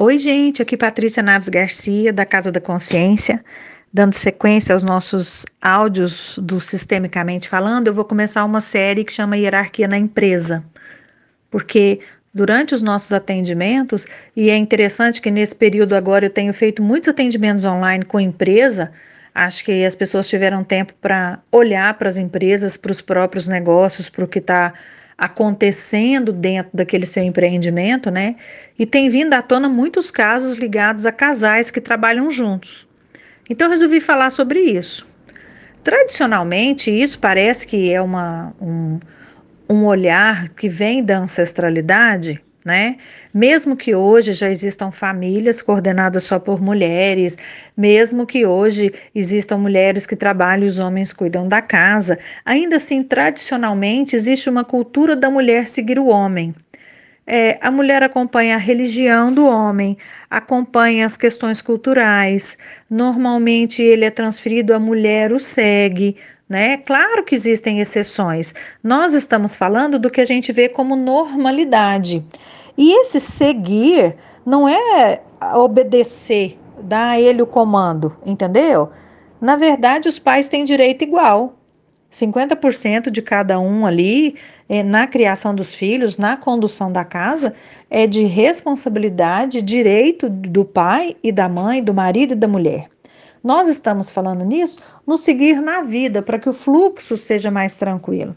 Oi, gente, aqui Patrícia Naves Garcia, da Casa da Consciência, dando sequência aos nossos áudios do Sistemicamente Falando. Eu vou começar uma série que chama Hierarquia na Empresa, porque durante os nossos atendimentos, e é interessante que nesse período agora eu tenho feito muitos atendimentos online com empresa. Acho que as pessoas tiveram tempo para olhar para as empresas, para os próprios negócios, para o que está acontecendo dentro daquele seu empreendimento, né? E tem vindo à tona muitos casos ligados a casais que trabalham juntos. Então resolvi falar sobre isso. Tradicionalmente, isso parece que é uma, um, um olhar que vem da ancestralidade, né? Mesmo que hoje já existam famílias coordenadas só por mulheres, mesmo que hoje existam mulheres que trabalham e os homens cuidam da casa, ainda assim, tradicionalmente, existe uma cultura da mulher seguir o homem. É, a mulher acompanha a religião do homem, acompanha as questões culturais. Normalmente ele é transferido, a mulher o segue, né? Claro que existem exceções. Nós estamos falando do que a gente vê como normalidade. E esse seguir não é obedecer, dar a ele o comando, entendeu? Na verdade, os pais têm direito igual. 50% de cada um ali é, na criação dos filhos, na condução da casa, é de responsabilidade, direito do pai e da mãe, do marido e da mulher. Nós estamos falando nisso no seguir na vida, para que o fluxo seja mais tranquilo.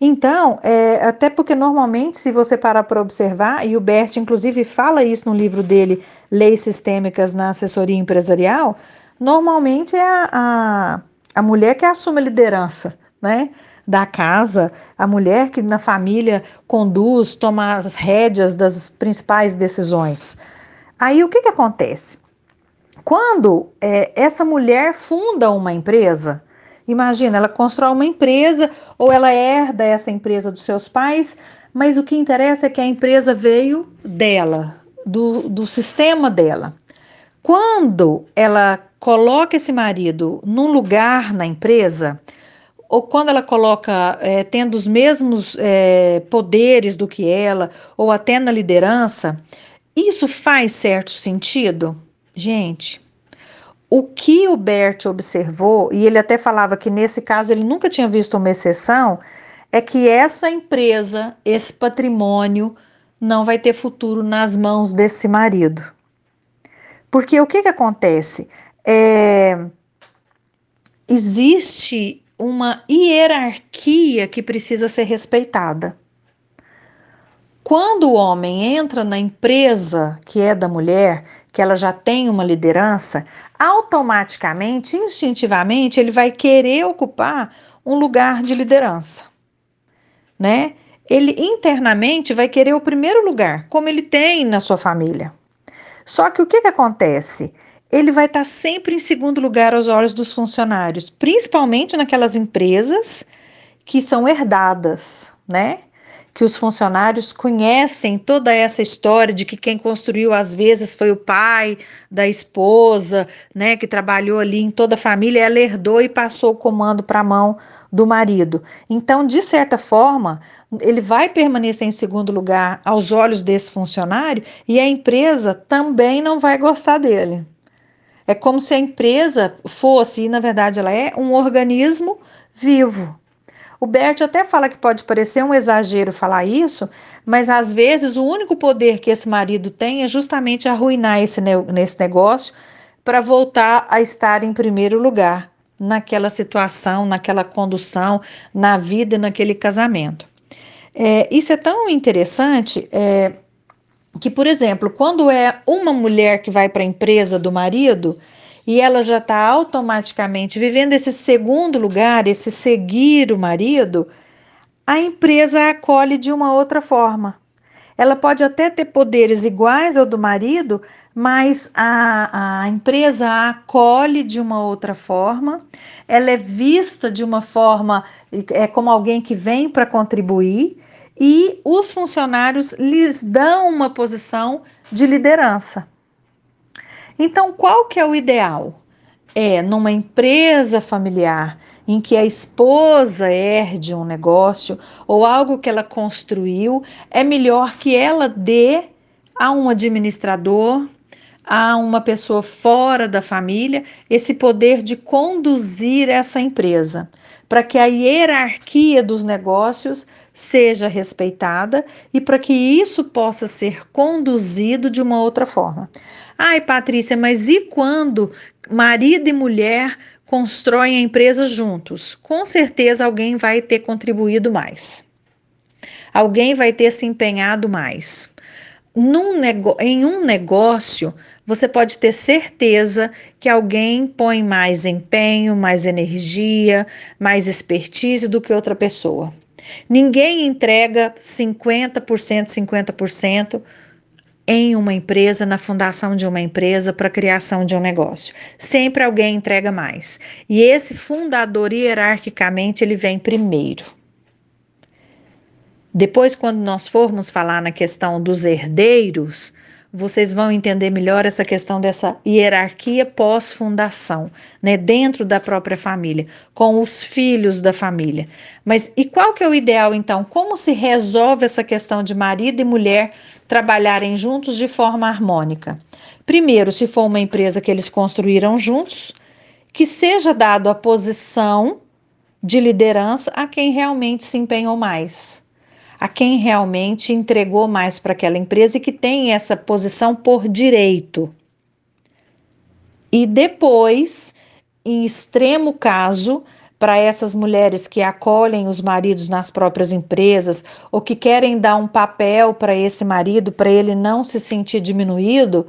Então, é, até porque normalmente, se você parar para observar, e o Bert, inclusive, fala isso no livro dele, Leis Sistêmicas na Assessoria Empresarial, normalmente é a, a, a mulher que assume a liderança, né? Da casa, a mulher que na família conduz, toma as rédeas das principais decisões. Aí o que, que acontece? Quando é, essa mulher funda uma empresa, Imagina, ela constrói uma empresa ou ela herda essa empresa dos seus pais, mas o que interessa é que a empresa veio dela, do, do sistema dela. Quando ela coloca esse marido num lugar na empresa, ou quando ela coloca é, tendo os mesmos é, poderes do que ela, ou até na liderança, isso faz certo sentido? Gente, o que o Bert observou, e ele até falava que nesse caso ele nunca tinha visto uma exceção, é que essa empresa, esse patrimônio, não vai ter futuro nas mãos desse marido. Porque o que, que acontece? É, existe uma hierarquia que precisa ser respeitada. Quando o homem entra na empresa que é da mulher, que ela já tem uma liderança, automaticamente, instintivamente, ele vai querer ocupar um lugar de liderança, né? Ele internamente vai querer o primeiro lugar, como ele tem na sua família. Só que o que, que acontece? Ele vai estar sempre em segundo lugar aos olhos dos funcionários, principalmente naquelas empresas que são herdadas, né? Que os funcionários conhecem toda essa história de que quem construiu às vezes foi o pai da esposa, né, que trabalhou ali em toda a família, ela herdou e passou o comando para a mão do marido. Então, de certa forma, ele vai permanecer em segundo lugar aos olhos desse funcionário e a empresa também não vai gostar dele. É como se a empresa fosse, e na verdade ela é, um organismo vivo, o Bert até fala que pode parecer um exagero falar isso, mas às vezes o único poder que esse marido tem é justamente arruinar esse, nesse negócio para voltar a estar em primeiro lugar naquela situação, naquela condução, na vida, naquele casamento. É, isso é tão interessante é, que, por exemplo, quando é uma mulher que vai para a empresa do marido, e ela já está automaticamente vivendo esse segundo lugar, esse seguir o marido, a empresa a acolhe de uma outra forma. Ela pode até ter poderes iguais ao do marido, mas a, a empresa a acolhe de uma outra forma, ela é vista de uma forma, é como alguém que vem para contribuir, e os funcionários lhes dão uma posição de liderança. Então, qual que é o ideal? É numa empresa familiar em que a esposa herde um negócio ou algo que ela construiu, é melhor que ela dê a um administrador, a uma pessoa fora da família, esse poder de conduzir essa empresa, para que a hierarquia dos negócios seja respeitada e para que isso possa ser conduzido de uma outra forma. Ai, Patrícia, mas e quando marido e mulher constroem a empresa juntos? Com certeza alguém vai ter contribuído mais. Alguém vai ter se empenhado mais. Num em um negócio, você pode ter certeza que alguém põe mais empenho, mais energia, mais expertise do que outra pessoa. Ninguém entrega 50%, 50% em uma empresa, na fundação de uma empresa, para a criação de um negócio. Sempre alguém entrega mais. E esse fundador, hierarquicamente, ele vem primeiro. Depois, quando nós formos falar na questão dos herdeiros, vocês vão entender melhor essa questão dessa hierarquia pós-fundação, né, dentro da própria família, com os filhos da família. Mas e qual que é o ideal então? Como se resolve essa questão de marido e mulher trabalharem juntos de forma harmônica? Primeiro, se for uma empresa que eles construíram juntos, que seja dado a posição de liderança a quem realmente se empenhou mais a quem realmente entregou mais para aquela empresa e que tem essa posição por direito. E depois, em extremo caso, para essas mulheres que acolhem os maridos nas próprias empresas ou que querem dar um papel para esse marido para ele não se sentir diminuído,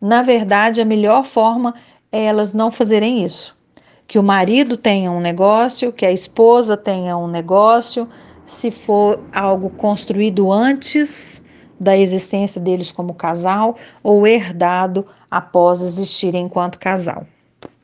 na verdade a melhor forma é elas não fazerem isso. Que o marido tenha um negócio, que a esposa tenha um negócio, se for algo construído antes da existência deles como casal ou herdado após existirem enquanto casal.